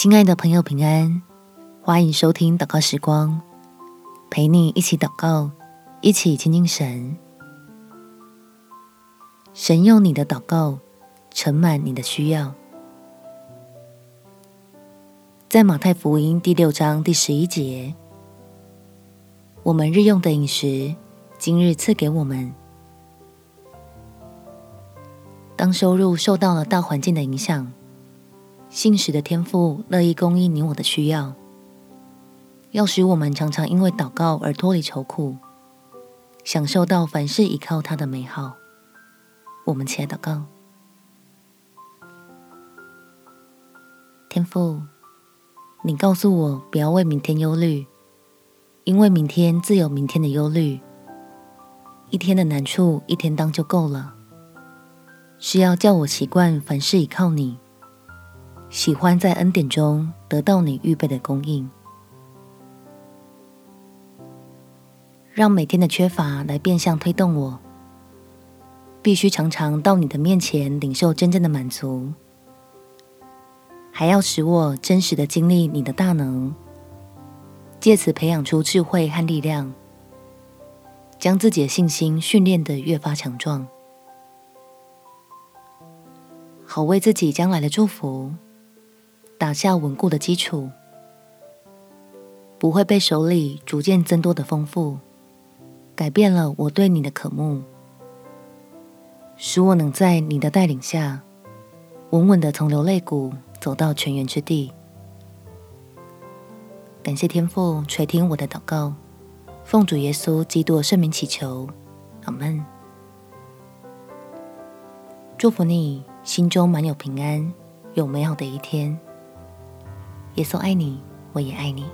亲爱的朋友，平安！欢迎收听祷告时光，陪你一起祷告，一起亲近神。神用你的祷告盛满你的需要。在马太福音第六章第十一节，我们日用的饮食，今日赐给我们。当收入受到了大环境的影响，信使的天父乐意供应你我的需要，要使我们常常因为祷告而脱离愁苦，享受到凡事依靠他的美好。我们起来祷告，天父，你告诉我不要为明天忧虑，因为明天自有明天的忧虑，一天的难处一天当就够了。是要叫我习惯凡事依靠你，喜欢在恩典中得到你预备的供应，让每天的缺乏来变相推动我，必须常常到你的面前领受真正的满足，还要使我真实的经历你的大能，借此培养出智慧和力量，将自己的信心训练得越发强壮。好为自己将来的祝福。打下稳固的基础，不会被手里逐渐增多的丰富改变了我对你的渴慕，使我能在你的带领下稳稳的从流泪谷走到泉源之地。感谢天父垂听我的祷告，奉主耶稣基督的圣名祈求，阿门。祝福你。心中满有平安，有美好的一天。耶稣爱你，我也爱你。